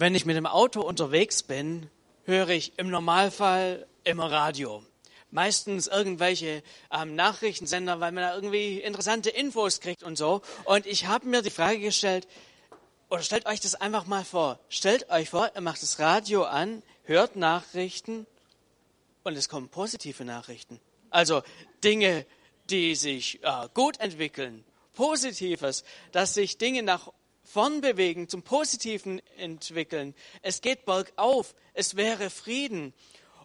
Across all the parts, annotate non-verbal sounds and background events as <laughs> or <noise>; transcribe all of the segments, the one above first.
Wenn ich mit dem Auto unterwegs bin, höre ich im Normalfall immer Radio. Meistens irgendwelche ähm, Nachrichtensender, weil man da irgendwie interessante Infos kriegt und so. Und ich habe mir die Frage gestellt, oder stellt euch das einfach mal vor. Stellt euch vor, ihr macht das Radio an, hört Nachrichten und es kommen positive Nachrichten. Also Dinge, die sich äh, gut entwickeln, Positives, dass sich Dinge nach vorn bewegen, zum Positiven entwickeln. Es geht bergauf, es wäre Frieden.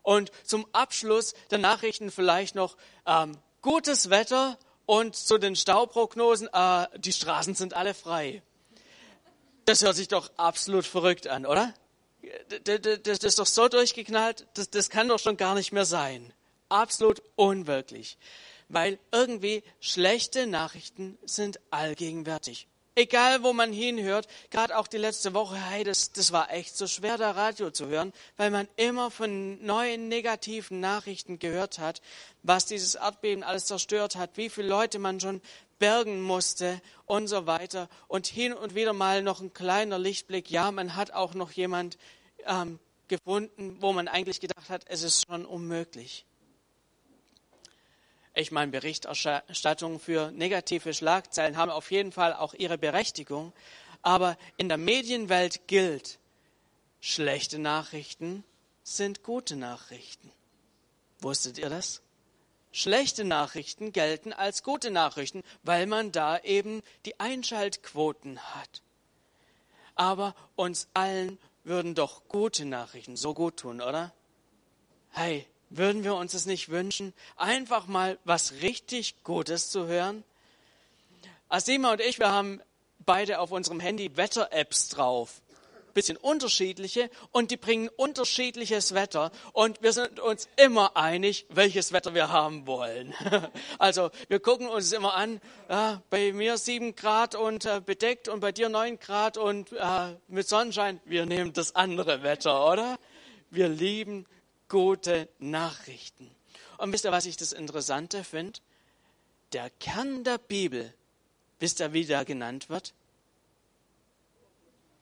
Und zum Abschluss der Nachrichten vielleicht noch ähm, gutes Wetter und zu den Stauprognosen, äh, die Straßen sind alle frei. Das hört sich doch absolut verrückt an, oder? Das, ist doch so durchgeknallt, das, das kann doch schon gar nicht mehr sein. Absolut unwirklich. Weil irgendwie schlechte Nachrichten sind allgegenwärtig. Egal, wo man hinhört, gerade auch die letzte Woche, hey, das, das war echt so schwer, da Radio zu hören, weil man immer von neuen negativen Nachrichten gehört hat, was dieses Erdbeben alles zerstört hat, wie viele Leute man schon bergen musste und so weiter. Und hin und wieder mal noch ein kleiner Lichtblick, ja, man hat auch noch jemand ähm, gefunden, wo man eigentlich gedacht hat, es ist schon unmöglich. Ich meine, Berichterstattung für negative Schlagzeilen haben auf jeden Fall auch ihre Berechtigung. Aber in der Medienwelt gilt, schlechte Nachrichten sind gute Nachrichten. Wusstet ihr das? Schlechte Nachrichten gelten als gute Nachrichten, weil man da eben die Einschaltquoten hat. Aber uns allen würden doch gute Nachrichten so gut tun, oder? Hey, würden wir uns es nicht wünschen, einfach mal was richtig Gutes zu hören? Asima und ich, wir haben beide auf unserem Handy Wetter-Apps drauf. Bisschen unterschiedliche und die bringen unterschiedliches Wetter und wir sind uns immer einig, welches Wetter wir haben wollen. <laughs> Also wir gucken uns immer an, ja, bei mir sieben Grad und äh, bedeckt und bei dir neun Grad und äh, mit Sonnenschein. Wir nehmen das andere Wetter, oder? Wir lieben gute Nachrichten. Und wisst ihr, was ich das Interessante finde? Der Kern der Bibel, wisst ihr, wie der genannt wird?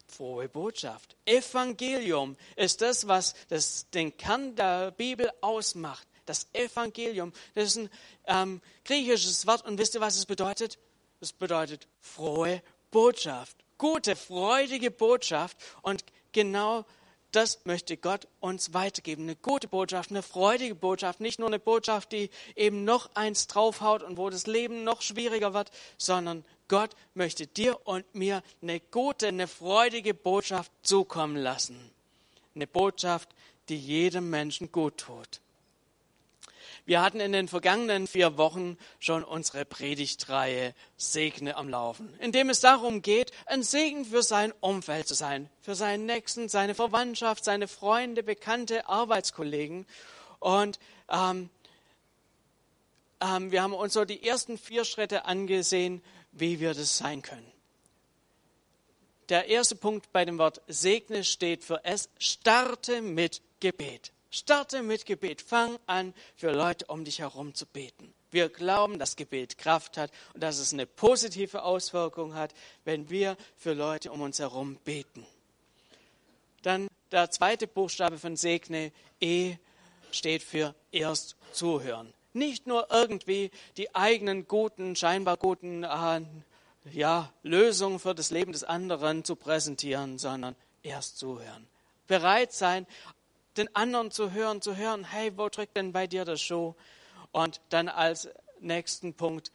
Frohe Botschaft. Evangelium ist das, was das, den Kern der Bibel ausmacht. Das Evangelium, das ist ein ähm, griechisches Wort. Und wisst ihr, was es bedeutet? Es bedeutet frohe Botschaft. Gute, freudige Botschaft. Und genau das möchte Gott uns weitergeben. Eine gute Botschaft, eine freudige Botschaft, nicht nur eine Botschaft, die eben noch eins draufhaut und wo das Leben noch schwieriger wird, sondern Gott möchte dir und mir eine gute, eine freudige Botschaft zukommen lassen. Eine Botschaft, die jedem Menschen gut tut. Wir hatten in den vergangenen vier Wochen schon unsere Predigtreihe Segne am Laufen, in dem es darum geht, ein Segen für sein Umfeld zu sein, für seinen Nächsten, seine Verwandtschaft, seine Freunde, Bekannte, Arbeitskollegen. Und ähm, ähm, wir haben uns so die ersten vier Schritte angesehen, wie wir das sein können. Der erste Punkt bei dem Wort Segne steht für es, starte mit Gebet. Starte mit Gebet. Fang an, für Leute um dich herum zu beten. Wir glauben, dass Gebet Kraft hat und dass es eine positive Auswirkung hat, wenn wir für Leute um uns herum beten. Dann der zweite Buchstabe von Segne, E, steht für erst zuhören. Nicht nur irgendwie die eigenen guten, scheinbar guten äh, ja, Lösungen für das Leben des anderen zu präsentieren, sondern erst zuhören. Bereit sein, den anderen zu hören, zu hören, hey, wo drückt denn bei dir das Schuh? Und dann als nächsten Punkt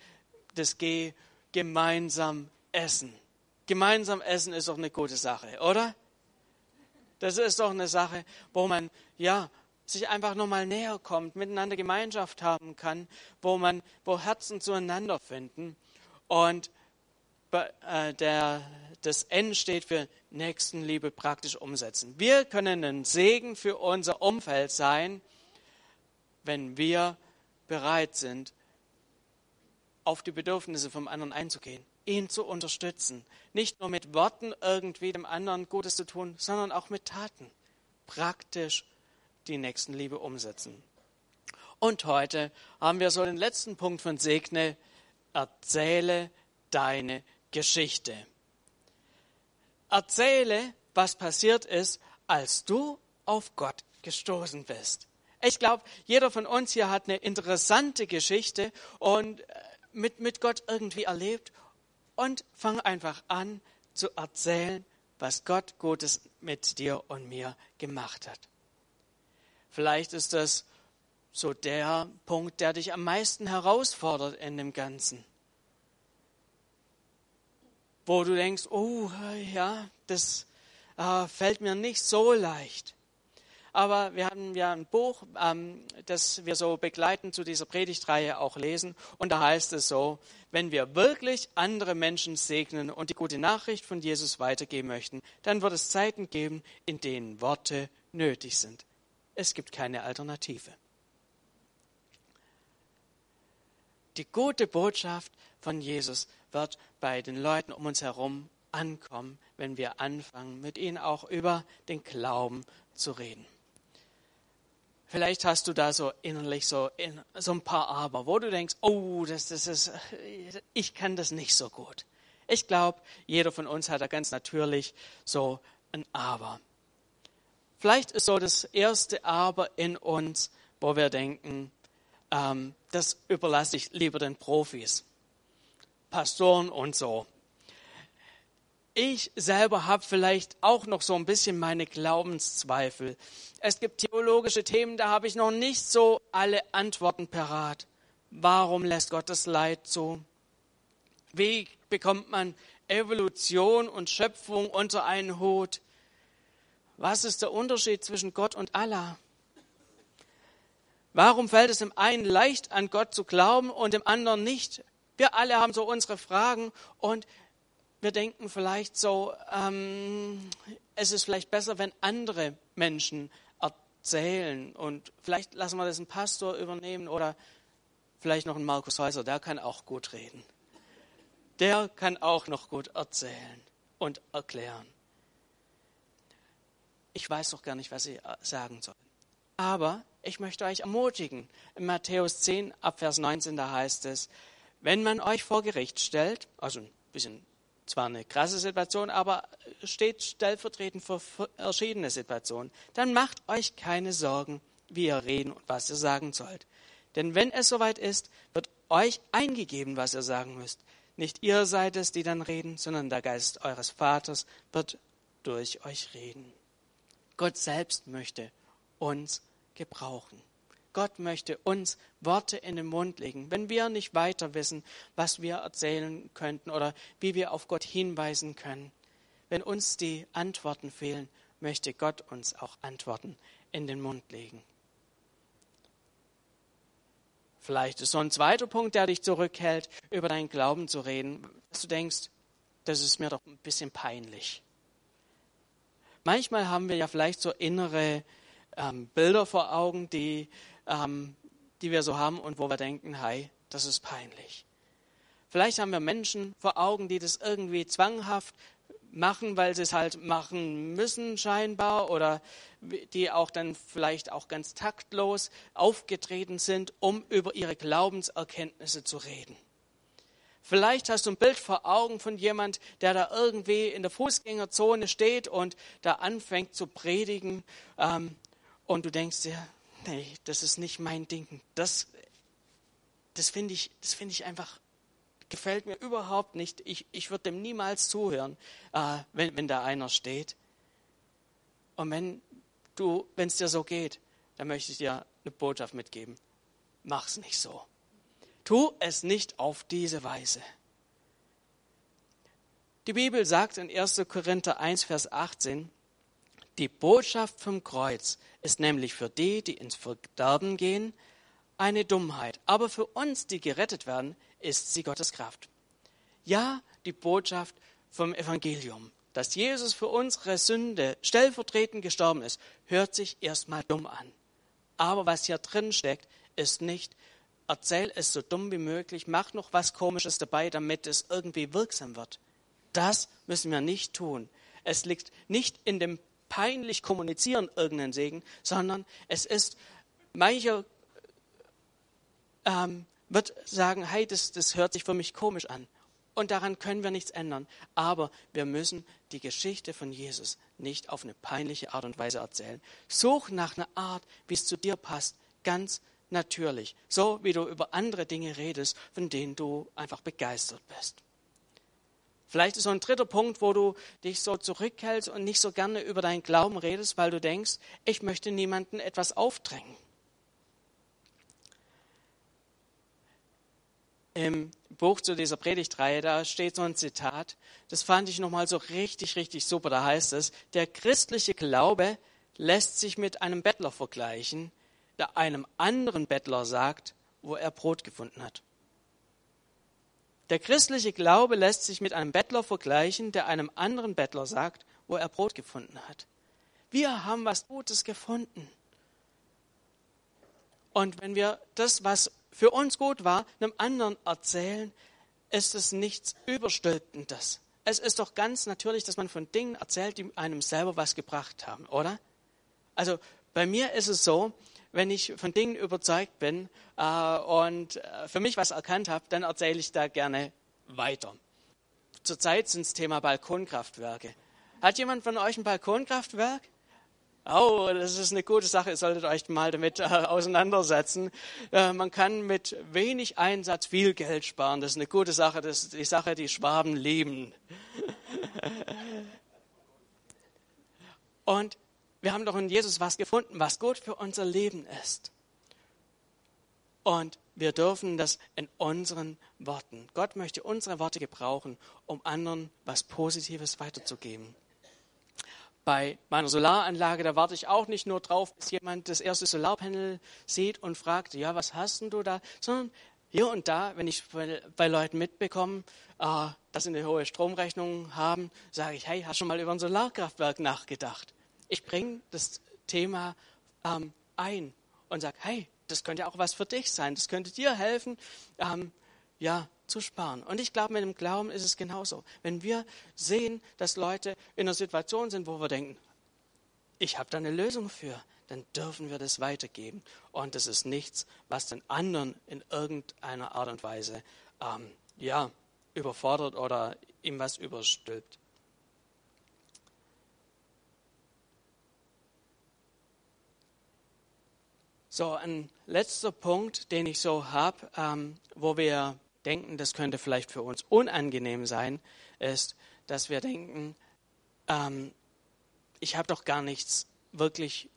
das G, gemeinsam essen. Gemeinsam essen ist doch eine gute Sache, oder? Das ist doch eine Sache, wo man, ja, sich einfach nochmal näher kommt, miteinander Gemeinschaft haben kann, wo man, wo Herzen zueinander finden. Und äh, der, das N steht für Nächstenliebe praktisch umsetzen. Wir können ein Segen für unser Umfeld sein, wenn wir bereit sind, auf die Bedürfnisse vom anderen einzugehen, ihn zu unterstützen. Nicht nur mit Worten irgendwie dem anderen Gutes zu tun, sondern auch mit Taten. Praktisch die Nächstenliebe umsetzen. Und heute haben wir so den letzten Punkt von Segne. Erzähle deine Geschichte. Erzähle was passiert ist, als du auf Gott gestoßen bist. Ich glaube, jeder von uns hier hat eine interessante Geschichte und äh, mit, mit Gott irgendwie erlebt und fang einfach an zu erzählen, was Gott Gutes mit dir und mir gemacht hat. Vielleicht ist das so der Punkt, der dich am meisten herausfordert in dem Ganzen. Wo du denkst, oh ja, das äh, fällt mir nicht so leicht. Aber wir haben ja ein Buch, ähm, das wir so begleiten zu dieser Predigtreihe auch lesen. Und da heißt es so, wenn wir wirklich andere Menschen segnen und die gute Nachricht von Jesus weitergeben möchten, dann wird es Zeiten geben, in denen Worte nötig sind. Es gibt keine Alternative. Die gute Botschaft von Jesus wird bei den Leuten um uns herum ankommen, wenn wir anfangen, mit ihnen auch über den Glauben zu reden. Vielleicht hast du da so innerlich so, in, so ein paar Aber, wo du denkst, oh, das, das ist, ich kann das nicht so gut. Ich glaube, jeder von uns hat da ganz natürlich so ein Aber. Vielleicht ist so das erste Aber in uns, wo wir denken, ähm, das überlasse ich lieber den Profis, Pastoren und so ich selber habe vielleicht auch noch so ein bisschen meine Glaubenszweifel. Es gibt theologische Themen, da habe ich noch nicht so alle Antworten parat. Warum lässt Gott das Leid zu? Wie bekommt man Evolution und Schöpfung unter einen Hut? Was ist der Unterschied zwischen Gott und Allah? Warum fällt es dem einen leicht an Gott zu glauben und dem anderen nicht? Wir alle haben so unsere Fragen und wir denken vielleicht so, ähm, es ist vielleicht besser, wenn andere Menschen erzählen und vielleicht lassen wir das einen Pastor übernehmen oder vielleicht noch einen Markus Häuser, der kann auch gut reden. Der kann auch noch gut erzählen und erklären. Ich weiß doch gar nicht, was ich sagen soll. Aber ich möchte euch ermutigen. In Matthäus 10, Abvers 19, da heißt es, wenn man euch vor Gericht stellt, also ein bisschen zwar eine krasse Situation, aber steht stellvertretend für verschiedene Situationen, dann macht euch keine Sorgen, wie ihr reden und was ihr sagen sollt. Denn wenn es soweit ist, wird euch eingegeben, was ihr sagen müsst. Nicht ihr seid es, die dann reden, sondern der Geist eures Vaters wird durch euch reden. Gott selbst möchte uns gebrauchen. Gott möchte uns Worte in den Mund legen. Wenn wir nicht weiter wissen, was wir erzählen könnten oder wie wir auf Gott hinweisen können, wenn uns die Antworten fehlen, möchte Gott uns auch Antworten in den Mund legen. Vielleicht ist so ein zweiter Punkt, der dich zurückhält, über deinen Glauben zu reden, dass du denkst, das ist mir doch ein bisschen peinlich. Manchmal haben wir ja vielleicht so innere ähm, Bilder vor Augen, die ähm, die wir so haben und wo wir denken, hey, das ist peinlich. Vielleicht haben wir Menschen vor Augen, die das irgendwie zwanghaft machen, weil sie es halt machen müssen scheinbar oder die auch dann vielleicht auch ganz taktlos aufgetreten sind, um über ihre Glaubenserkenntnisse zu reden. Vielleicht hast du ein Bild vor Augen von jemand, der da irgendwie in der Fußgängerzone steht und da anfängt zu predigen ähm, und du denkst dir, nee, das ist nicht mein Ding. Das, das finde ich, das ich einfach, gefällt mir überhaupt nicht. Ich, ich würde dem niemals zuhören, äh, wenn, wenn da einer steht. Und wenn du, wenn es dir so geht, dann möchte ich dir eine Botschaft mitgeben. Mach's nicht so. Tu es nicht auf diese Weise. Die Bibel sagt in 1. Korinther 1, Vers 18, die Botschaft vom Kreuz ist nämlich für die, die ins Verderben gehen, eine Dummheit. Aber für uns, die gerettet werden, ist sie Gottes Kraft. Ja, die Botschaft vom Evangelium, dass Jesus für unsere Sünde stellvertretend gestorben ist, hört sich erstmal dumm an. Aber was hier drin steckt, ist nicht, erzähl es so dumm wie möglich, mach noch was Komisches dabei, damit es irgendwie wirksam wird. Das müssen wir nicht tun. Es liegt nicht in dem peinlich kommunizieren irgendeinen Segen, sondern es ist, mancher ähm, wird sagen, hey, das, das hört sich für mich komisch an. und daran können wir nichts ändern. Aber wir müssen die Geschichte von Jesus nicht auf eine peinliche Art und Weise erzählen. Such nach einer Art, wie es zu dir passt, ganz natürlich. So wie du über andere Dinge redest, von denen du einfach begeistert bist. Vielleicht ist so ein dritter Punkt, wo du dich so zurückhältst und nicht so gerne über deinen Glauben redest, weil du denkst, ich möchte niemandem etwas aufdrängen. Im Buch zu dieser Predigtreihe, da steht so ein Zitat, das fand ich nochmal so richtig, richtig super. Da heißt es, der christliche Glaube lässt sich mit einem Bettler vergleichen, der einem anderen Bettler sagt, wo er Brot gefunden hat. Der christliche Glaube lässt sich mit einem Bettler vergleichen, der einem anderen Bettler sagt, wo er Brot gefunden hat. Wir haben was Gutes gefunden. Und wenn wir das, was für uns gut war, einem anderen erzählen, ist es nichts Überstülpendes. Es ist doch ganz natürlich, dass man von Dingen erzählt, die einem selber was gebracht haben, oder? Also bei mir ist es so, wenn ich von Dingen überzeugt bin äh, und äh, für mich was erkannt habe, dann erzähle ich da gerne weiter. Zurzeit sind es Thema Balkonkraftwerke. Hat jemand von euch ein Balkonkraftwerk? Oh, das ist eine gute Sache. Ihr solltet euch mal damit äh, auseinandersetzen. Äh, man kann mit wenig Einsatz viel Geld sparen. Das ist eine gute Sache. Das ist die Sache, die Schwaben lieben. <laughs> Und wir haben doch in Jesus was gefunden, was gut für unser Leben ist. Und wir dürfen das in unseren Worten. Gott möchte unsere Worte gebrauchen, um anderen was Positives weiterzugeben. Bei meiner Solaranlage, da warte ich auch nicht nur drauf, bis jemand das erste Solarpanel sieht und fragt, ja, was hast denn du da? Sondern hier und da, wenn ich bei Leuten mitbekomme, äh, dass sie eine hohe Stromrechnung haben, sage ich, hey, hast du schon mal über ein Solarkraftwerk nachgedacht? Ich bringe das Thema ähm, ein und sage, hey, das könnte auch was für dich sein. Das könnte dir helfen, ähm, ja, zu sparen. Und ich glaube, mit dem Glauben ist es genauso. Wenn wir sehen, dass Leute in einer Situation sind, wo wir denken, ich habe da eine Lösung für, dann dürfen wir das weitergeben. Und das ist nichts, was den anderen in irgendeiner Art und Weise ähm, ja, überfordert oder ihm was überstülpt. So, ein letzter Punkt, den ich so habe, ähm, wo wir denken, das könnte vielleicht für uns unangenehm sein, ist, dass wir denken, ähm, ich habe doch gar nichts wirklich,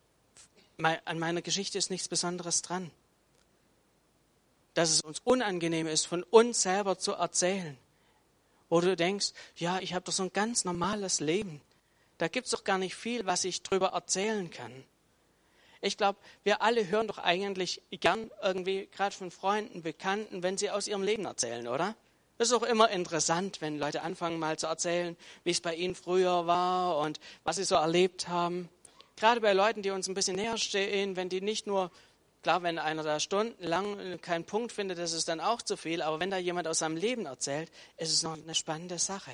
an meiner Geschichte ist nichts Besonderes dran. Dass es uns unangenehm ist, von uns selber zu erzählen. Wo du denkst, ja, ich habe doch so ein ganz normales Leben. Da gibt es doch gar nicht viel, was ich drüber erzählen kann. Ich glaube, wir alle hören doch eigentlich gern irgendwie, gerade von Freunden, Bekannten, wenn sie aus ihrem Leben erzählen, oder? Das ist auch immer interessant, wenn Leute anfangen mal zu erzählen, wie es bei ihnen früher war und was sie so erlebt haben. Gerade bei Leuten, die uns ein bisschen näher stehen, wenn die nicht nur, klar, wenn einer da stundenlang keinen Punkt findet, das ist dann auch zu viel, aber wenn da jemand aus seinem Leben erzählt, ist es noch eine spannende Sache.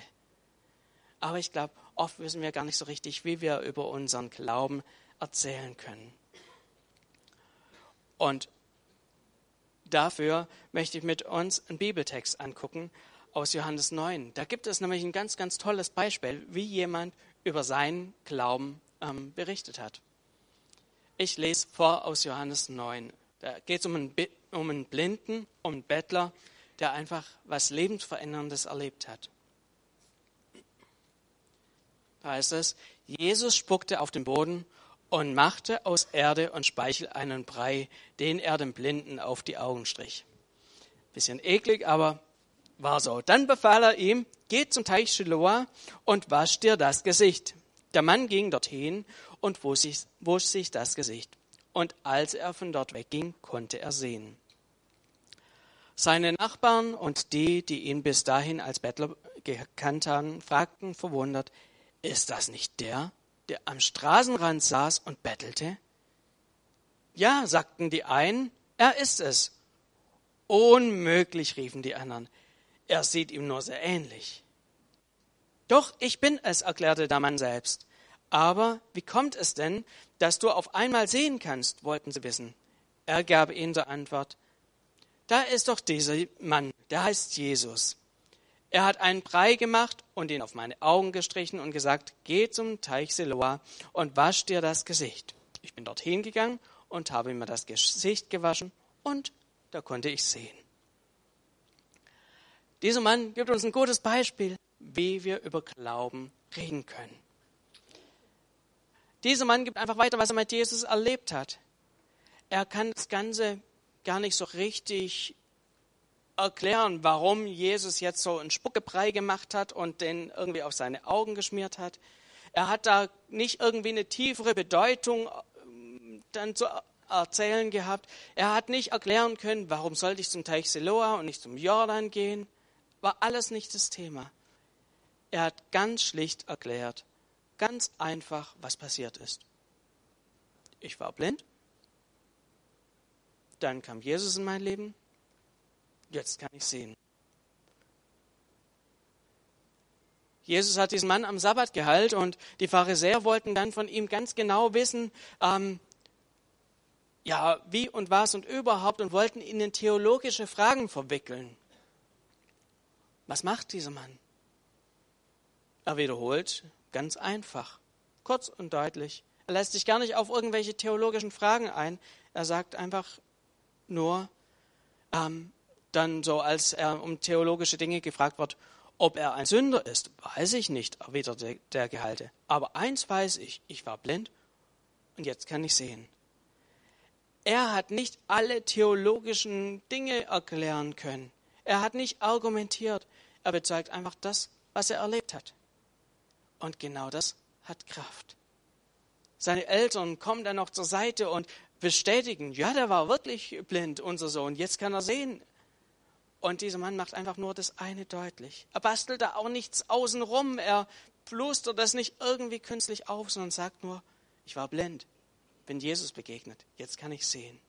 Aber ich glaube, oft wissen wir gar nicht so richtig, wie wir über unseren Glauben erzählen können. Und dafür möchte ich mit uns einen Bibeltext angucken aus Johannes 9. Da gibt es nämlich ein ganz, ganz tolles Beispiel, wie jemand über seinen Glauben ähm, berichtet hat. Ich lese vor aus Johannes 9. Da geht es um einen, um einen Blinden, um einen Bettler, der einfach was Lebensveränderndes erlebt hat. Da heißt es, Jesus spuckte auf den Boden und machte aus Erde und Speichel einen Brei, den er dem Blinden auf die Augen strich. Bisschen eklig, aber war so. Dann befahl er ihm, geh zum Teich Shiloah und wasch dir das Gesicht. Der Mann ging dorthin und wusch sich, wusch sich das Gesicht. Und als er von dort wegging, konnte er sehen. Seine Nachbarn und die, die ihn bis dahin als Bettler gekannt haben, fragten verwundert, ist das nicht der, der am Straßenrand saß und bettelte? Ja, sagten die einen, er ist es. Unmöglich, riefen die anderen. Er sieht ihm nur sehr ähnlich. Doch, ich bin es, erklärte der Mann selbst. Aber wie kommt es denn, dass du auf einmal sehen kannst, wollten sie wissen. Er gab ihnen zur Antwort, da ist doch dieser Mann, der heißt Jesus. Er hat einen Brei gemacht und ihn auf meine Augen gestrichen und gesagt, geh zum Teich Siloa und wasch dir das Gesicht. Ich bin dorthin gegangen und habe mir das Gesicht gewaschen und da konnte ich sehen. Dieser Mann gibt uns ein gutes Beispiel, wie wir über Glauben reden können. Dieser Mann gibt einfach weiter, was er mit Jesus erlebt hat. Er kann das Ganze gar nicht so richtig erklären, warum Jesus jetzt so einen Spuckebrei gemacht hat und den irgendwie auf seine Augen geschmiert hat. Er hat da nicht irgendwie eine tiefere Bedeutung ähm, dann zu erzählen gehabt. Er hat nicht erklären können, warum sollte ich zum Teich Siloa und nicht zum Jordan gehen. War alles nicht das Thema. Er hat ganz schlicht erklärt, ganz einfach, was passiert ist. Ich war blind. Dann kam Jesus in mein Leben Jetzt kann ich sehen. Jesus hat diesen Mann am Sabbat geheilt und die Pharisäer wollten dann von ihm ganz genau wissen, ähm, ja, wie und was und überhaupt und wollten ihn in theologische Fragen verwickeln. Was macht dieser Mann? Er wiederholt ganz einfach, kurz und deutlich. Er lässt sich gar nicht auf irgendwelche theologischen Fragen ein. Er sagt einfach nur, ähm, dann so, als er um theologische Dinge gefragt wird, ob er ein Sünder ist, weiß ich nicht, erwiderte der Gehalte. Aber eins weiß ich, ich war blind und jetzt kann ich sehen. Er hat nicht alle theologischen Dinge erklären können. Er hat nicht argumentiert. Er bezeugt einfach das, was er erlebt hat. Und genau das hat Kraft. Seine Eltern kommen dann noch zur Seite und bestätigen, ja, der war wirklich blind, unser Sohn, jetzt kann er sehen. Und dieser Mann macht einfach nur das eine deutlich. Er bastelt da auch nichts außenrum. Er plustert das nicht irgendwie künstlich auf, sondern sagt nur, ich war blind, bin Jesus begegnet, jetzt kann ich sehen.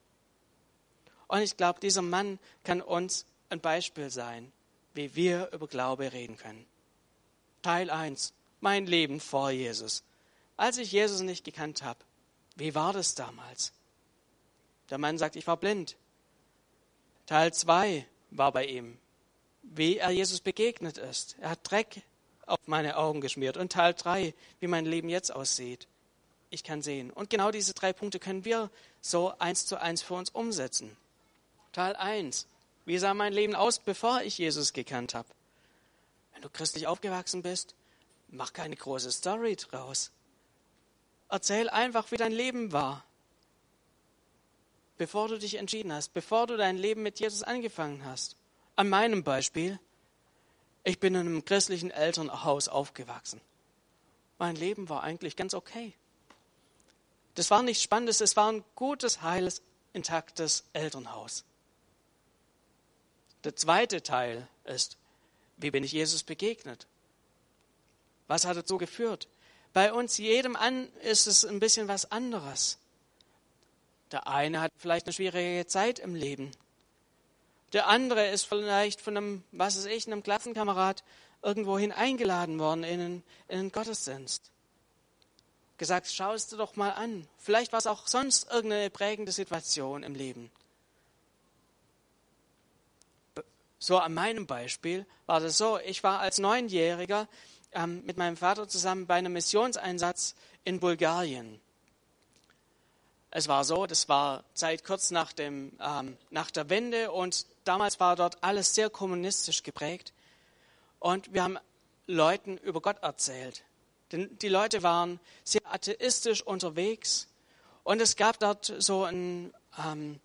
Und ich glaube, dieser Mann kann uns ein Beispiel sein, wie wir über Glaube reden können. Teil 1, mein Leben vor Jesus. Als ich Jesus nicht gekannt habe, wie war das damals? Der Mann sagt, ich war blind. Teil 2, war bei ihm, wie er Jesus begegnet ist. Er hat Dreck auf meine Augen geschmiert. Und Teil 3, wie mein Leben jetzt aussieht. Ich kann sehen. Und genau diese drei Punkte können wir so eins zu eins für uns umsetzen. Teil 1, wie sah mein Leben aus, bevor ich Jesus gekannt habe? Wenn du christlich aufgewachsen bist, mach keine große Story draus. Erzähl einfach, wie dein Leben war bevor du dich entschieden hast, bevor du dein Leben mit Jesus angefangen hast. An meinem Beispiel, ich bin in einem christlichen Elternhaus aufgewachsen. Mein Leben war eigentlich ganz okay. Das war nichts Spannendes, es war ein gutes, heiles, intaktes Elternhaus. Der zweite Teil ist, wie bin ich Jesus begegnet? Was hat dazu geführt? Bei uns jedem an ist es ein bisschen was anderes. Der eine hat vielleicht eine schwierige Zeit im Leben. Der andere ist vielleicht von einem, was ist ich, einem Klassenkamerad irgendwohin eingeladen worden in einen, in einen Gottesdienst. Gesagt, schau es dir doch mal an. Vielleicht war es auch sonst irgendeine prägende Situation im Leben. So an meinem Beispiel war das so, ich war als Neunjähriger ähm, mit meinem Vater zusammen bei einem Missionseinsatz in Bulgarien. Es war so, das war Zeit kurz nach, dem, ähm, nach der Wende und damals war dort alles sehr kommunistisch geprägt. Und wir haben Leuten über Gott erzählt. Denn die Leute waren sehr atheistisch unterwegs. Und es gab dort so ein, ähm,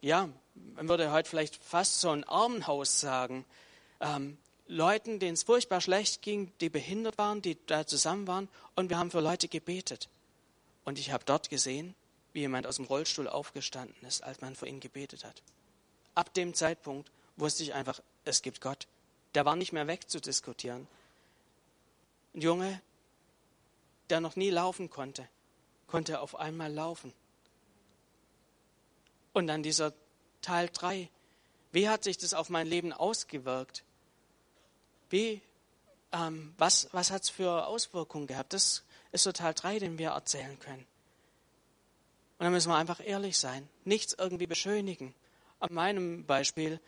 ja, man würde heute vielleicht fast so ein Armenhaus sagen. Ähm, Leuten, denen es furchtbar schlecht ging, die behindert waren, die da zusammen waren. Und wir haben für Leute gebetet. Und ich habe dort gesehen, wie jemand aus dem Rollstuhl aufgestanden ist, als man für ihn gebetet hat. Ab dem Zeitpunkt wusste ich einfach, es gibt Gott. Der war nicht mehr wegzudiskutieren. Ein Junge, der noch nie laufen konnte, konnte auf einmal laufen. Und dann dieser Teil 3. Wie hat sich das auf mein Leben ausgewirkt? Wie, ähm, was, was hat es für Auswirkungen gehabt? Das ist so Teil 3, den wir erzählen können. Und dann müssen wir einfach ehrlich sein, nichts irgendwie beschönigen. An meinem Beispiel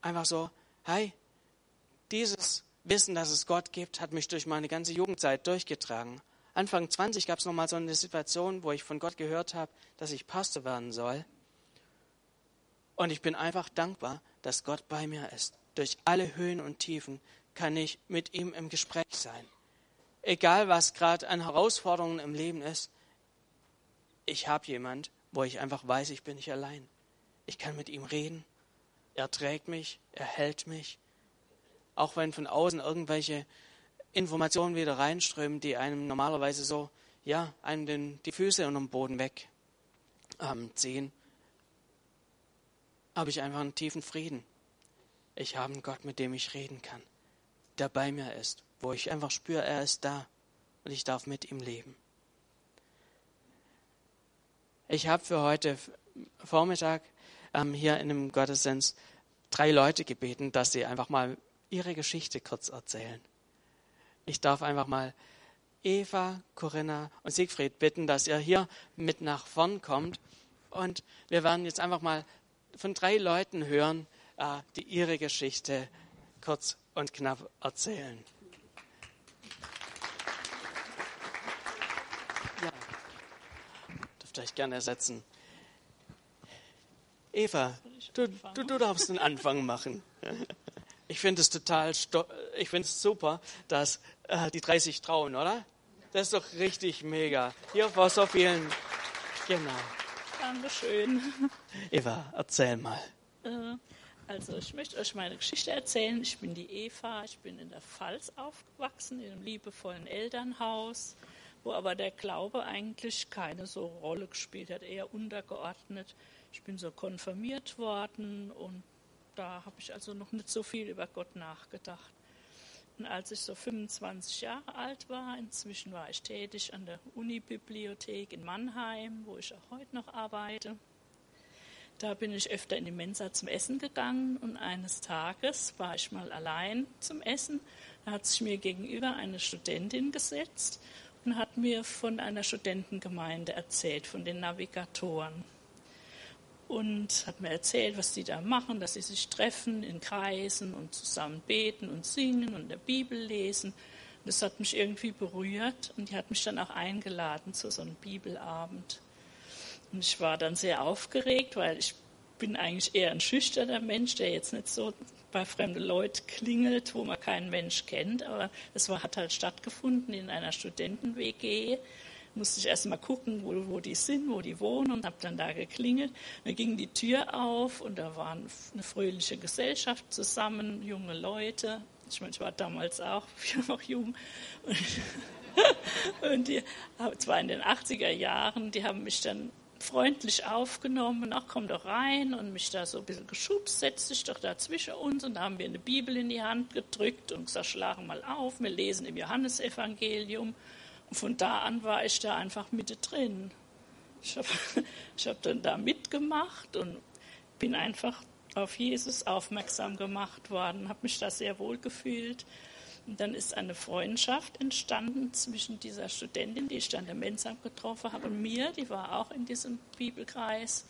einfach so, hey, dieses Wissen, dass es Gott gibt, hat mich durch meine ganze Jugendzeit durchgetragen. Anfang 20 gab es nochmal so eine Situation, wo ich von Gott gehört habe, dass ich Pastor werden soll. Und ich bin einfach dankbar, dass Gott bei mir ist. Durch alle Höhen und Tiefen kann ich mit ihm im Gespräch sein. Egal, was gerade an Herausforderungen im Leben ist, ich habe jemand, wo ich einfach weiß, ich bin nicht allein. Ich kann mit ihm reden. Er trägt mich, er hält mich. Auch wenn von außen irgendwelche Informationen wieder reinströmen, die einem normalerweise so, ja, einem den, die Füße unter dem Boden wegziehen, ähm, habe ich einfach einen tiefen Frieden. Ich habe einen Gott, mit dem ich reden kann, der bei mir ist, wo ich einfach spüre, er ist da und ich darf mit ihm leben. Ich habe für heute Vormittag ähm, hier in einem Gottesdienst drei Leute gebeten, dass sie einfach mal ihre Geschichte kurz erzählen. Ich darf einfach mal Eva, Corinna und Siegfried bitten, dass ihr hier mit nach vorn kommt. Und wir werden jetzt einfach mal von drei Leuten hören, äh, die ihre Geschichte kurz und knapp erzählen. Euch gerne ersetzen. Eva, du, du, du darfst den Anfang machen. <laughs> Ich finde es total, ich finde es super, dass äh, die 30 trauen, oder? Das ist doch richtig mega. Hier vor so vielen. Genau. Dankeschön. Eva, erzähl mal. Äh, also ich möchte euch meine Geschichte erzählen. Ich bin die Eva, ich bin in der Pfalz aufgewachsen, in einem liebevollen Elternhaus, wo aber der Glaube eigentlich keine so Rolle gespielt hat, eher untergeordnet. Ich bin so konfirmiert worden und da habe ich also noch nicht so viel über Gott nachgedacht. Und als ich so 25 Jahre alt war, inzwischen war ich tätig an der Unibibliothek in Mannheim, wo ich auch heute noch arbeite. Da bin ich öfter in die Mensa zum Essen gegangen und eines Tages war ich mal allein zum Essen. Da hat sich mir gegenüber eine Studentin gesetzt und hat mir von einer Studentengemeinde erzählt, von den Navigatoren und hat mir erzählt, was die da machen, dass sie sich treffen in Kreisen und zusammen beten und singen und der Bibel lesen. Das hat mich irgendwie berührt und die hat mich dann auch eingeladen zu so einem Bibelabend. Und ich war dann sehr aufgeregt, weil ich bin eigentlich eher ein schüchterner Mensch, der jetzt nicht so bei fremden Leuten klingelt, wo man keinen Mensch kennt. Aber es hat halt stattgefunden in einer Studenten-WG musste ich erst mal gucken, wo, wo die sind, wo die wohnen und habe dann da geklingelt. Dann ging die Tür auf und da war eine fröhliche Gesellschaft zusammen, junge Leute. Ich meine, ich war damals auch, ich war auch jung. Und, <laughs> und die, zwar in den 80er Jahren, die haben mich dann freundlich aufgenommen, ach komm doch rein und mich da so ein bisschen geschubst, setz dich doch da zwischen uns und da haben wir eine Bibel in die Hand gedrückt und gesagt, schlagen mal auf, wir lesen im Johannesevangelium und von da an war ich da einfach mittendrin. Ich habe <laughs> hab dann da mitgemacht und bin einfach auf Jesus aufmerksam gemacht worden, habe mich da sehr wohl gefühlt. Und dann ist eine Freundschaft entstanden zwischen dieser Studentin, die ich dann der Mensa getroffen habe, und mir, die war auch in diesem Bibelkreis.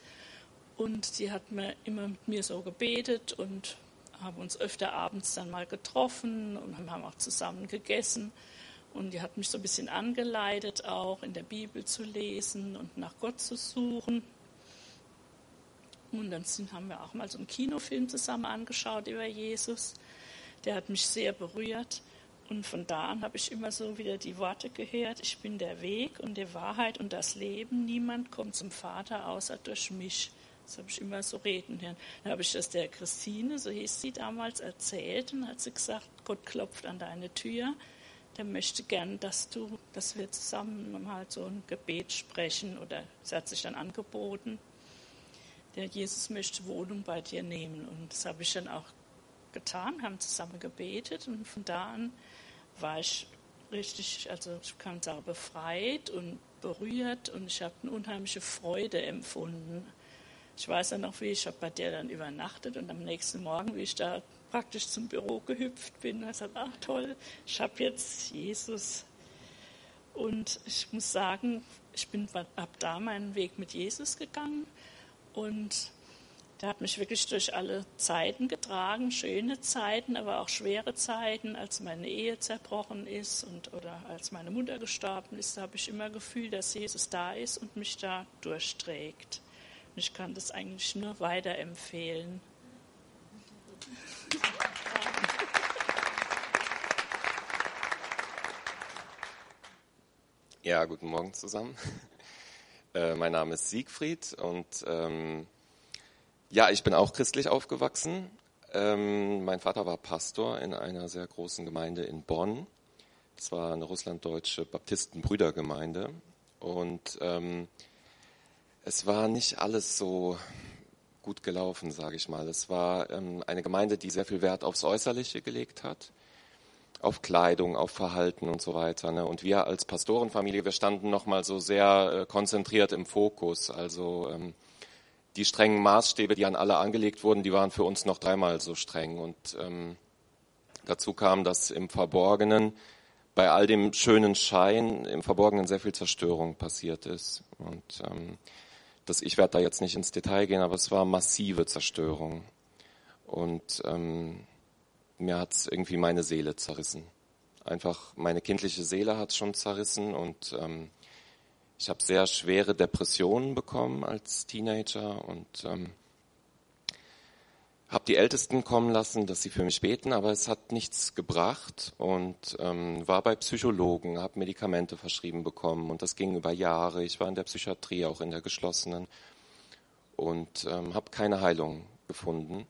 Und die hat mir immer mit mir so gebetet und haben uns öfter abends dann mal getroffen und haben auch zusammen gegessen. Und die hat mich so ein bisschen angeleitet, auch in der Bibel zu lesen und nach Gott zu suchen. Und dann sind, haben wir auch mal so einen Kinofilm zusammen angeschaut über Jesus. Der hat mich sehr berührt. Und von da an habe ich immer so wieder die Worte gehört, ich bin der Weg und die Wahrheit und das Leben. Niemand kommt zum Vater außer durch mich. Das habe ich immer so reden hören. Dann habe ich das der Christine, so hieß sie damals, erzählt und hat sie gesagt, Gott klopft an deine Tür der möchte gern, dass du, dass wir zusammen mal so ein Gebet sprechen oder es hat sich dann angeboten. Der Jesus möchte Wohnung bei dir nehmen und das habe ich dann auch getan, haben zusammen gebetet und von da an war ich richtig, also ich kann sagen, befreit und berührt und ich habe eine unheimliche Freude empfunden. Ich weiß ja noch, wie ich habe bei dir dann übernachtet und am nächsten Morgen, wie ich da praktisch zum Büro gehüpft bin und gesagt, ach toll, ich habe jetzt Jesus. Und ich muss sagen, ich bin ab da meinen Weg mit Jesus gegangen und der hat mich wirklich durch alle Zeiten getragen, schöne Zeiten, aber auch schwere Zeiten, als meine Ehe zerbrochen ist und oder als meine Mutter gestorben ist, da habe ich immer Gefühl, dass Jesus da ist und mich da durchträgt. Und ich kann das eigentlich nur weiterempfehlen. Ja, guten Morgen zusammen. <laughs> Äh, mein Name ist Siegfried und ähm, ja, ich bin auch christlich aufgewachsen. Ähm, mein Vater war Pastor in einer sehr großen Gemeinde in Bonn. Das war eine russlanddeutsche Baptistenbrüdergemeinde. Und ähm, es war nicht alles so gut gelaufen, sage ich mal. Es war ähm, eine Gemeinde, die sehr viel Wert aufs Äußerliche gelegt hat, auf Kleidung, auf Verhalten und so weiter. Ne? Und wir als Pastorenfamilie, wir standen nochmal so sehr äh, konzentriert im Fokus. Also ähm, die strengen Maßstäbe, die an alle angelegt wurden, die waren für uns noch dreimal so streng. Und ähm, dazu kam, dass im Verborgenen, bei all dem schönen Schein, im Verborgenen sehr viel Zerstörung passiert ist. Und ähm, das, ich werde da jetzt nicht ins Detail gehen, aber es war massive Zerstörung. Und ähm, mir hat es irgendwie meine Seele zerrissen. Einfach meine kindliche Seele hat schon zerrissen und ähm, ich habe sehr schwere Depressionen bekommen als Teenager und ähm, habe die Ältesten kommen lassen, dass sie für mich beten, aber es hat nichts gebracht und ähm, war bei Psychologen, habe Medikamente verschrieben bekommen und das ging über Jahre. Ich war in der Psychiatrie, auch in der geschlossenen und ähm, habe keine Heilung gefunden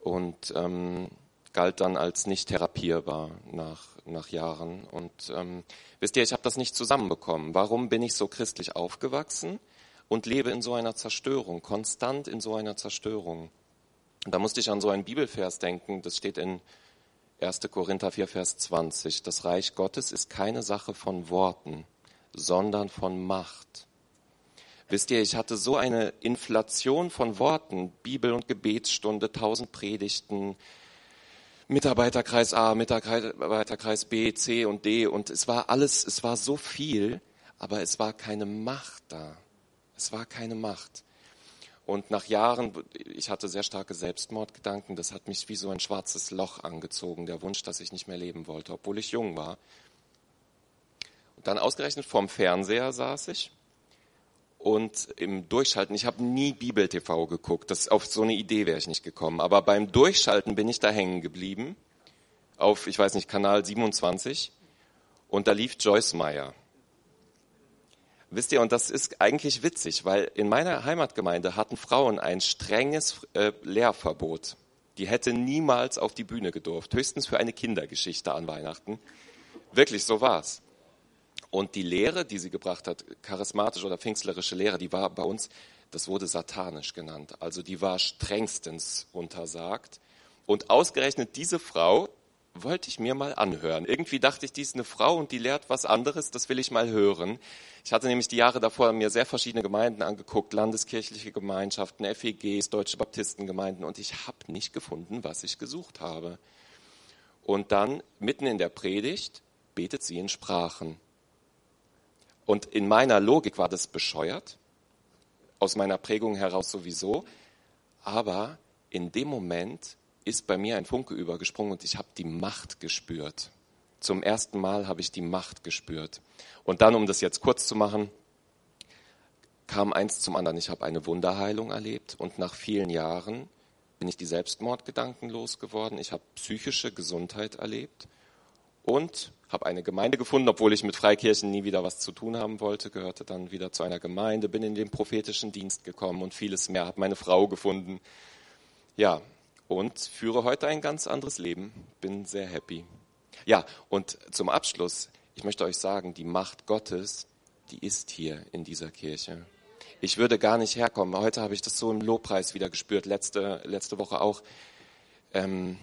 und ähm, galt dann als nicht therapierbar nach, nach Jahren. Und ähm, wisst ihr, ich habe das nicht zusammenbekommen. Warum bin ich so christlich aufgewachsen und lebe in so einer Zerstörung, konstant in so einer Zerstörung? Da musste ich an so einen Bibelvers denken, das steht in 1. Korinther 4, Vers 20. Das Reich Gottes ist keine Sache von Worten, sondern von Macht. Wisst ihr, ich hatte so eine Inflation von Worten, Bibel- und Gebetsstunde, tausend Predigten, Mitarbeiterkreis A, Mitarbeiterkreis B, C und D und es war alles, es war so viel, aber es war keine Macht da. Es war keine Macht. Und nach Jahren, ich hatte sehr starke Selbstmordgedanken, das hat mich wie so ein schwarzes Loch angezogen, der Wunsch, dass ich nicht mehr leben wollte, obwohl ich jung war. Und dann ausgerechnet vorm Fernseher saß ich und im Durchschalten, ich habe nie Bibel TV geguckt, das, auf so eine Idee wäre ich nicht gekommen, aber beim Durchschalten bin ich da hängen geblieben, auf, ich weiß nicht, Kanal 27 und da lief Joyce Meyer. Wisst ihr, und das ist eigentlich witzig, weil in meiner Heimatgemeinde hatten Frauen ein strenges äh, Lehrverbot. Die hätte niemals auf die Bühne gedurft, höchstens für eine Kindergeschichte an Weihnachten. Wirklich, so war's. Und die Lehre, die sie gebracht hat, charismatische oder pfingstlerische Lehre, die war bei uns, das wurde satanisch genannt. Also die war strengstens untersagt. Und ausgerechnet diese Frau wollte ich mir mal anhören. Irgendwie dachte ich, die ist eine Frau und die lehrt was anderes, das will ich mal hören. Ich hatte nämlich die Jahre davor mir sehr verschiedene Gemeinden angeguckt, landeskirchliche Gemeinschaften, FEGs, deutsche Baptistengemeinden und ich habe nicht gefunden, was ich gesucht habe. Und dann, mitten in der Predigt, betet sie in Sprachen. Und in meiner Logik war das bescheuert, aus meiner Prägung heraus sowieso, aber in dem Moment ist bei mir ein Funke übergesprungen und ich habe die Macht gespürt. Zum ersten Mal habe ich die Macht gespürt. Und dann, um das jetzt kurz zu machen, kam eins zum anderen. Ich habe eine Wunderheilung erlebt und nach vielen Jahren bin ich die Selbstmordgedanken losgeworden. Ich habe psychische Gesundheit erlebt und habe eine Gemeinde gefunden, obwohl ich mit Freikirchen nie wieder was zu tun haben wollte, gehörte dann wieder zu einer Gemeinde, bin in den prophetischen Dienst gekommen und vieles mehr, habe meine Frau gefunden. Ja, und führe heute ein ganz anderes Leben, bin sehr happy. Ja, und zum Abschluss, ich möchte euch sagen, die Macht Gottes, die ist hier in dieser Kirche. Ich würde gar nicht herkommen. Heute habe ich das so im Lobpreis wieder gespürt, letzte, letzte Woche auch. Ähm,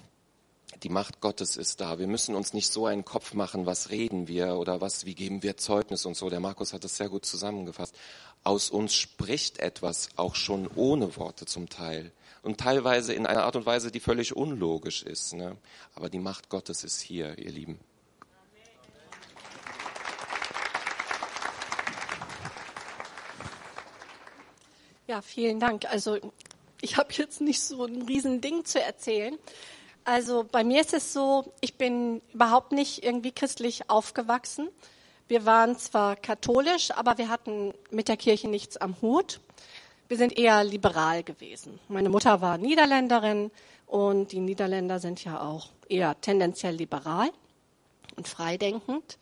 die Macht Gottes ist da. Wir müssen uns nicht so einen Kopf machen, was reden wir oder was, wie geben wir Zeugnis und so. Der Markus hat das sehr gut zusammengefasst. Aus uns spricht etwas, auch schon ohne Worte zum Teil. Und teilweise in einer Art und Weise, die völlig unlogisch ist. Ne? Aber die Macht Gottes ist hier, ihr Lieben. Ja, vielen Dank. Also ich habe jetzt nicht so ein Riesending zu erzählen. Also bei mir ist es so, ich bin überhaupt nicht irgendwie christlich aufgewachsen. Wir waren zwar katholisch, aber wir hatten mit der Kirche nichts am Hut. Wir sind eher liberal gewesen. Meine Mutter war Niederländerin und die Niederländer sind ja auch eher tendenziell liberal und freidenkend.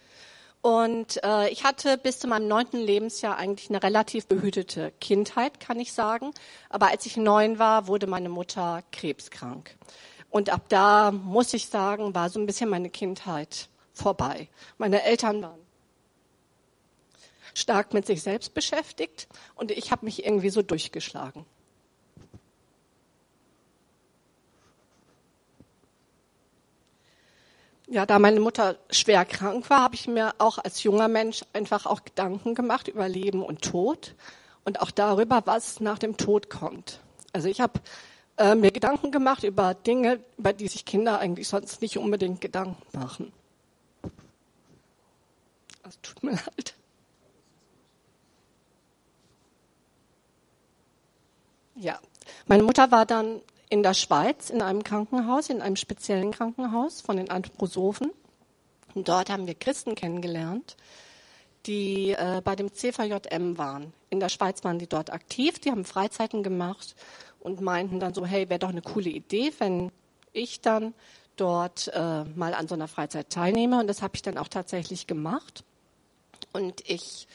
Und äh, ich hatte bis zu meinem neunten Lebensjahr eigentlich eine relativ behütete Kindheit, kann ich sagen. Aber als ich neun war, wurde meine Mutter krebskrank. Und ab da, muss ich sagen, war so ein bisschen meine Kindheit vorbei. Meine Eltern waren stark mit sich selbst beschäftigt und ich habe mich irgendwie so durchgeschlagen. Ja, da meine Mutter schwer krank war, habe ich mir auch als junger Mensch einfach auch Gedanken gemacht über Leben und Tod und auch darüber, was nach dem Tod kommt. Also ich habe äh, mir Gedanken gemacht über Dinge, über die sich Kinder eigentlich sonst nicht unbedingt Gedanken machen. Das tut mir leid. Ja, meine Mutter war dann in der Schweiz in einem Krankenhaus, in einem speziellen Krankenhaus von den Anthroposophen. Und dort haben wir Christen kennengelernt, die äh, bei dem CVJM waren. In der Schweiz waren die dort aktiv, die haben Freizeiten gemacht und meinten dann so, hey, wäre doch eine coole Idee, wenn ich dann dort äh, mal an so einer Freizeit teilnehme. Und das habe ich dann auch tatsächlich gemacht. Und ich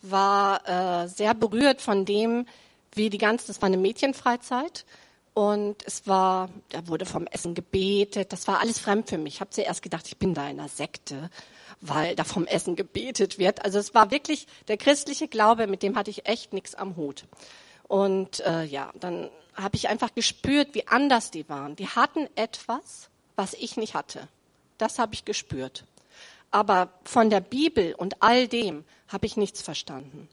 war äh, sehr berührt von dem, wie die ganze, das war eine Mädchenfreizeit. Und es war, da wurde vom Essen gebetet. Das war alles fremd für mich. Ich habe zuerst gedacht, ich bin da in einer Sekte, weil da vom Essen gebetet wird. Also es war wirklich der christliche Glaube, mit dem hatte ich echt nichts am Hut. Und äh, ja, dann habe ich einfach gespürt, wie anders die waren. Die hatten etwas, was ich nicht hatte. Das habe ich gespürt. Aber von der Bibel und all dem habe ich nichts verstanden.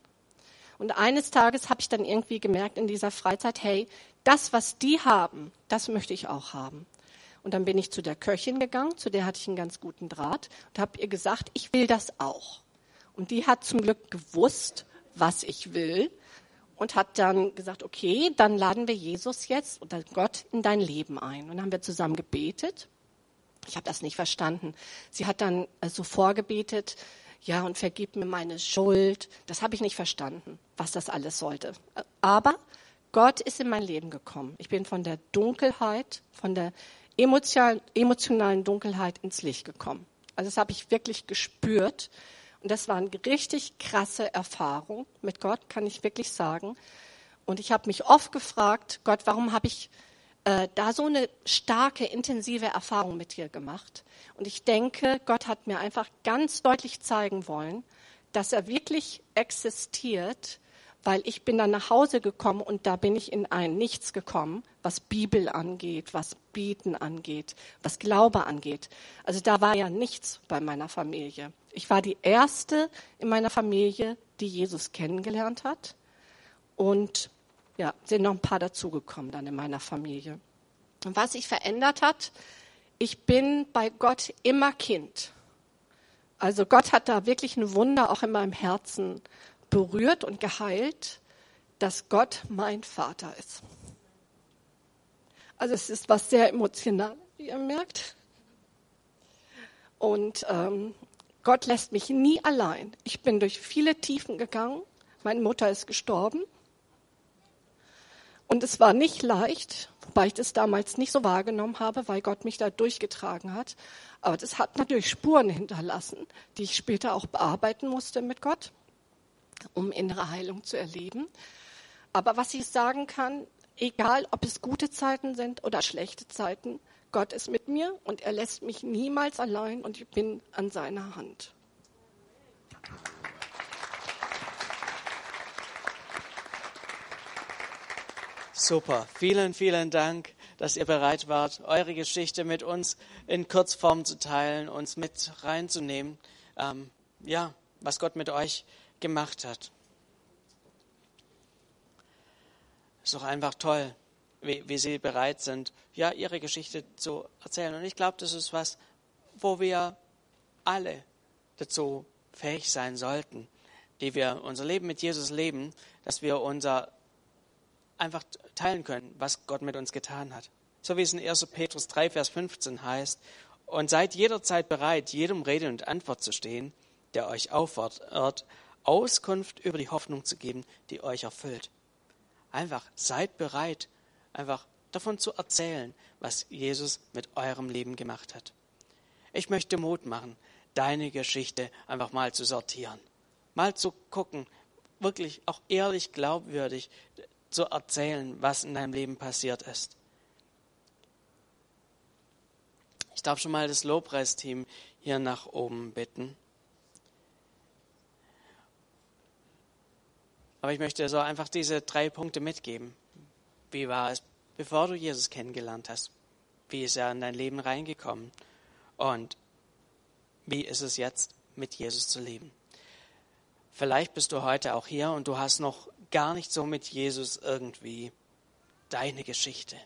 Und eines Tages habe ich dann irgendwie gemerkt in dieser Freizeit, hey, das, was die haben, das möchte ich auch haben. Und dann bin ich zu der Köchin gegangen, zu der hatte ich einen ganz guten Draht und habe ihr gesagt, ich will das auch. Und die hat zum Glück gewusst, was ich will und hat dann gesagt, okay, dann laden wir Jesus jetzt oder Gott in dein Leben ein. Und dann haben wir zusammen gebetet. Ich habe das nicht verstanden. Sie hat dann äh, so vorgebetet, ja, und vergib mir meine Schuld. Das habe ich nicht verstanden, was das alles sollte. Aber Gott ist in mein Leben gekommen. Ich bin von der Dunkelheit, von der emotionalen Dunkelheit ins Licht gekommen. Also das habe ich wirklich gespürt. Und das war eine richtig krasse Erfahrung mit Gott, kann ich wirklich sagen. Und ich habe mich oft gefragt, Gott, warum habe ich äh, da so eine starke, intensive Erfahrung mit dir gemacht? Und ich denke, Gott hat mir einfach ganz deutlich zeigen wollen, dass er wirklich existiert, weil ich bin dann nach Hause gekommen und da bin ich in ein Nichts gekommen, was Bibel angeht, was Bieten angeht, was Glaube angeht. Also da war ja nichts bei meiner Familie. Ich war die erste in meiner Familie, die Jesus kennengelernt hat. Und ja, sind noch ein paar dazugekommen dann in meiner Familie. Und was sich verändert hat, ich bin bei Gott immer Kind. Also Gott hat da wirklich ein Wunder auch in meinem Herzen berührt und geheilt, dass Gott mein Vater ist. Also es ist was sehr emotional, wie ihr merkt. Und ähm, Gott lässt mich nie allein. Ich bin durch viele Tiefen gegangen. Meine Mutter ist gestorben. Und es war nicht leicht, wobei ich das damals nicht so wahrgenommen habe, weil Gott mich da durchgetragen hat. Aber das hat natürlich Spuren hinterlassen, die ich später auch bearbeiten musste mit Gott, um innere Heilung zu erleben. Aber was ich sagen kann, egal ob es gute Zeiten sind oder schlechte Zeiten, Gott ist mit mir und er lässt mich niemals allein und ich bin an seiner Hand. Super, vielen, vielen Dank, dass ihr bereit wart, eure Geschichte mit uns in Kurzform zu teilen, uns mit reinzunehmen. Ähm, ja, was Gott mit euch gemacht hat. Ist doch einfach toll, wie, wie sie bereit sind, ja, ihre Geschichte zu erzählen. Und ich glaube, das ist was, wo wir alle dazu fähig sein sollten, die wir unser Leben mit Jesus leben, dass wir unser einfach teilen können, was Gott mit uns getan hat. So wie es in 1. Petrus 3, Vers 15 heißt, und seid jederzeit bereit, jedem Rede und Antwort zu stehen, der euch auffordert, Auskunft über die Hoffnung zu geben, die euch erfüllt. Einfach seid bereit, einfach davon zu erzählen, was Jesus mit eurem Leben gemacht hat. Ich möchte Mut machen, deine Geschichte einfach mal zu sortieren, mal zu gucken, wirklich auch ehrlich glaubwürdig zu erzählen, was in deinem Leben passiert ist. Ich darf schon mal das Lobpreisteam hier nach oben bitten. Aber ich möchte so einfach diese drei Punkte mitgeben. Wie war es, bevor du Jesus kennengelernt hast? Wie ist er in dein Leben reingekommen? Und wie ist es jetzt, mit Jesus zu leben? Vielleicht bist du heute auch hier und du hast noch gar nicht so mit Jesus irgendwie deine Geschichte.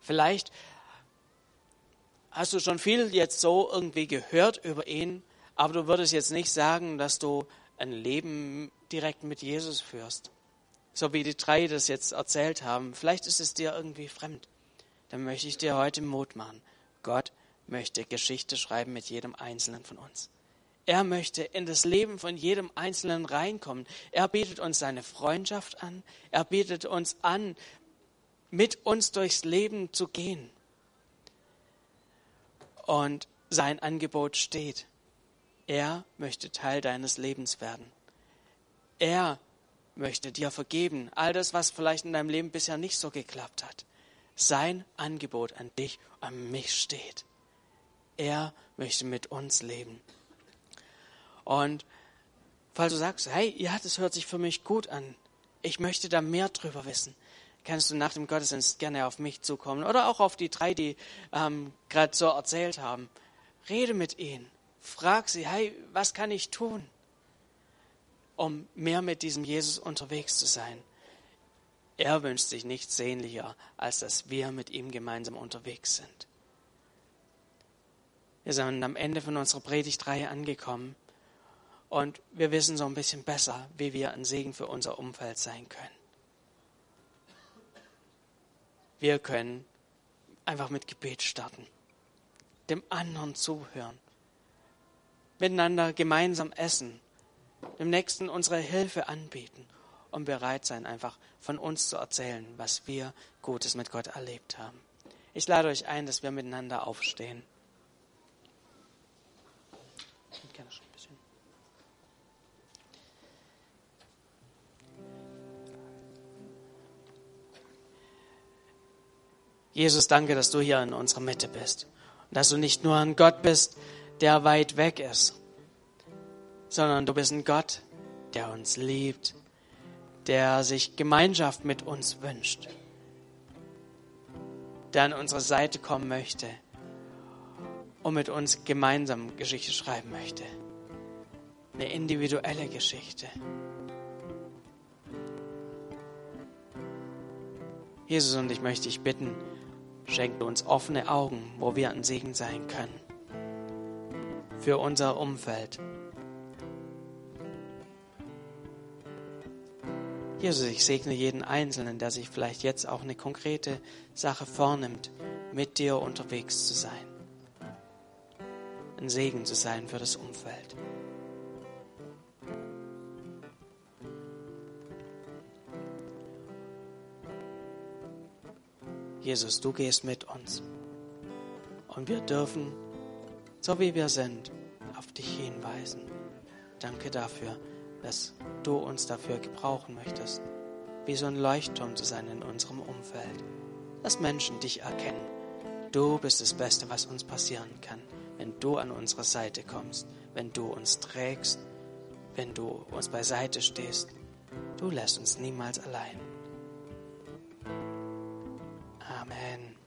Vielleicht hast du schon viel jetzt so irgendwie gehört über ihn, aber du würdest jetzt nicht sagen, dass du ein Leben direkt mit Jesus führst. So wie die drei das jetzt erzählt haben. Vielleicht ist es dir irgendwie fremd. Dann möchte ich dir heute Mut machen. Gott möchte Geschichte schreiben mit jedem Einzelnen von uns. Er möchte in das Leben von jedem Einzelnen reinkommen. Er bietet uns seine Freundschaft an. Er bietet uns an, mit uns durchs Leben zu gehen. Und sein Angebot steht. Er möchte Teil deines Lebens werden. Er möchte dir vergeben, all das, was vielleicht in deinem Leben bisher nicht so geklappt hat. Sein Angebot an dich, an mich steht. Er möchte mit uns leben. Und falls du sagst, hey, ja, das hört sich für mich gut an, ich möchte da mehr drüber wissen, kannst du nach dem Gottesdienst gerne auf mich zukommen oder auch auf die drei, die ähm, gerade so erzählt haben. Rede mit ihnen. Frag sie, hey, was kann ich tun, um mehr mit diesem Jesus unterwegs zu sein? Er wünscht sich nichts sehnlicher, als dass wir mit ihm gemeinsam unterwegs sind. Wir sind am Ende von unserer Predigtreihe angekommen und wir wissen so ein bisschen besser, wie wir ein Segen für unser Umfeld sein können. Wir können einfach mit Gebet starten, dem anderen zuhören miteinander gemeinsam essen, dem Nächsten unsere Hilfe anbieten und bereit sein, einfach von uns zu erzählen, was wir Gutes mit Gott erlebt haben. Ich lade euch ein, dass wir miteinander aufstehen. Jesus, danke, dass du hier in unserer Mitte bist. Und dass du nicht nur ein Gott bist, der weit weg ist, sondern du bist ein Gott, der uns liebt, der sich Gemeinschaft mit uns wünscht, der an unsere Seite kommen möchte und mit uns gemeinsam Geschichte schreiben möchte. Eine individuelle Geschichte. Jesus und ich möchte dich bitten, schenke uns offene Augen, wo wir ein Segen sein können für unser Umfeld. Jesus, ich segne jeden Einzelnen, der sich vielleicht jetzt auch eine konkrete Sache vornimmt, mit dir unterwegs zu sein. Ein Segen zu sein für das Umfeld. Jesus, du gehst mit uns. Und wir dürfen so wie wir sind, auf dich hinweisen. Danke dafür, dass du uns dafür gebrauchen möchtest, wie so ein Leuchtturm zu sein in unserem Umfeld, dass Menschen dich erkennen. Du bist das Beste, was uns passieren kann, wenn du an unsere Seite kommst, wenn du uns trägst, wenn du uns beiseite stehst. Du lässt uns niemals allein. Amen.